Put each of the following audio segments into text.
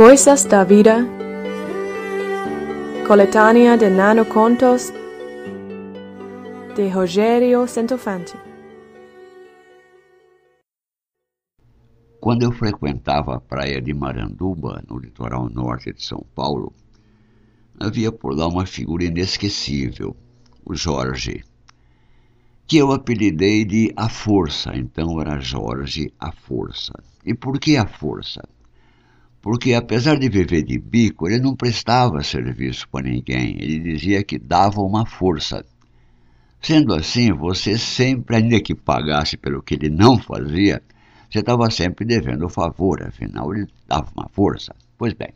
Coisas da Vida, coletânea de nanocontos de Rogério Centofanti. Quando eu frequentava a praia de Maranduba, no litoral norte de São Paulo, havia por lá uma figura inesquecível, o Jorge, que eu apelidei de A Força, então era Jorge A Força. E por que A Força? Porque apesar de viver de bico, ele não prestava serviço para ninguém, ele dizia que dava uma força. Sendo assim, você sempre, ainda que pagasse pelo que ele não fazia, você estava sempre devendo o favor, afinal ele dava uma força. Pois bem,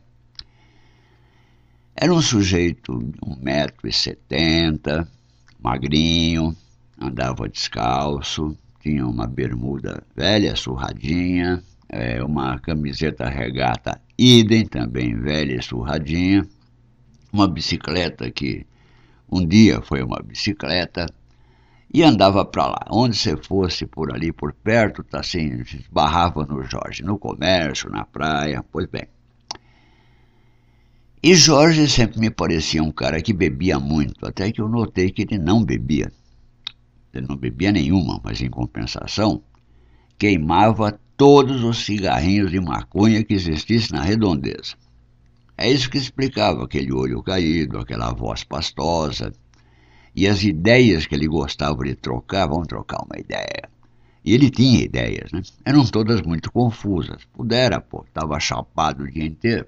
era um sujeito de 1,70m, magrinho, andava descalço, tinha uma bermuda velha, surradinha, é, uma camiseta regata idem, também velha e surradinha, uma bicicleta que um dia foi uma bicicleta, e andava para lá. Onde você fosse por ali, por perto, tá assim, esbarrava no Jorge, no comércio, na praia, pois bem. E Jorge sempre me parecia um cara que bebia muito, até que eu notei que ele não bebia. Ele não bebia nenhuma, mas em compensação, queimava todos os cigarrinhos de maconha que existissem na redondeza. É isso que explicava aquele olho caído, aquela voz pastosa, e as ideias que ele gostava de trocar, vamos trocar uma ideia. E ele tinha ideias, né? Eram todas muito confusas. Pudera, pô, estava chapado o dia inteiro.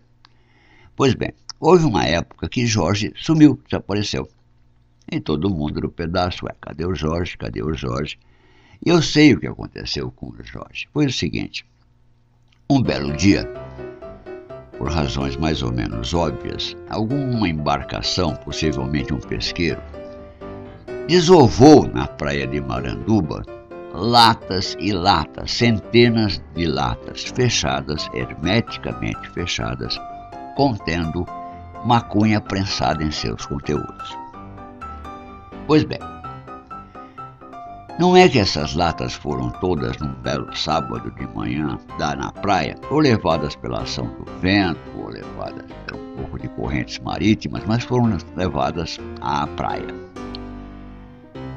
Pois bem, houve uma época que Jorge sumiu, desapareceu. E todo mundo no pedaço, ué, cadê o Jorge, cadê o Jorge? Eu sei o que aconteceu com o Jorge. Foi o seguinte: um belo dia, por razões mais ou menos óbvias, alguma embarcação, possivelmente um pesqueiro, desovou na praia de Maranduba latas e latas, centenas de latas fechadas, hermeticamente fechadas, contendo maconha prensada em seus conteúdos. Pois bem, não é que essas latas foram todas num belo sábado de manhã lá na praia, ou levadas pela ação do vento, ou levadas por um pouco de correntes marítimas, mas foram levadas à praia.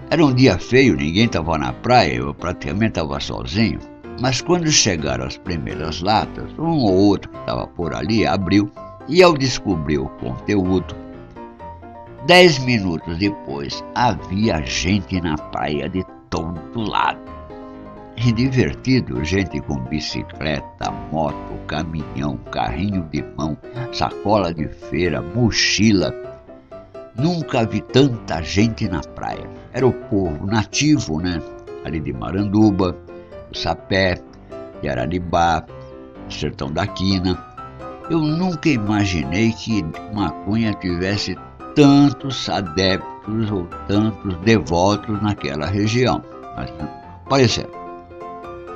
Era um dia feio, ninguém estava na praia, eu praticamente estava sozinho. Mas quando chegaram as primeiras latas, um ou outro que estava por ali abriu e, ao descobrir o conteúdo, dez minutos depois havia gente na praia de todo lado. E divertido, gente com bicicleta, moto, caminhão, carrinho de mão, sacola de feira, mochila. Nunca vi tanta gente na praia. Era o povo nativo, né? Ali de Maranduba, Sapé, de Araribá, Sertão da Quina. Eu nunca imaginei que maconha tivesse tantos adeptos ou tantos devotos naquela região. Mas apareceram.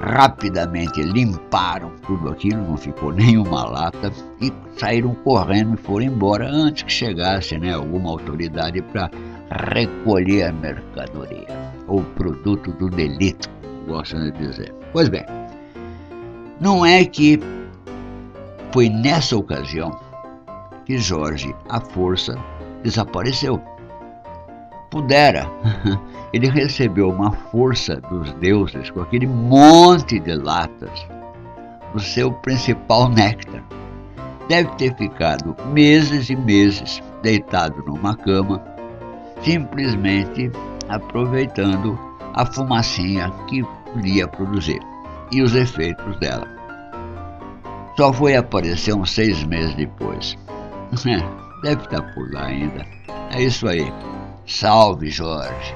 Rapidamente limparam tudo aquilo, não ficou nenhuma lata e saíram correndo e foram embora antes que chegasse né, alguma autoridade para recolher a mercadoria ou produto do delito, gostam de dizer. Pois bem, não é que foi nessa ocasião que Jorge, à força, desapareceu. Pudera, ele recebeu uma força dos deuses com aquele monte de latas, o seu principal néctar. Deve ter ficado meses e meses deitado numa cama, simplesmente aproveitando a fumacinha que podia produzir e os efeitos dela. Só foi aparecer uns seis meses depois. Deve estar por lá ainda. É isso aí. Salve, Jorge.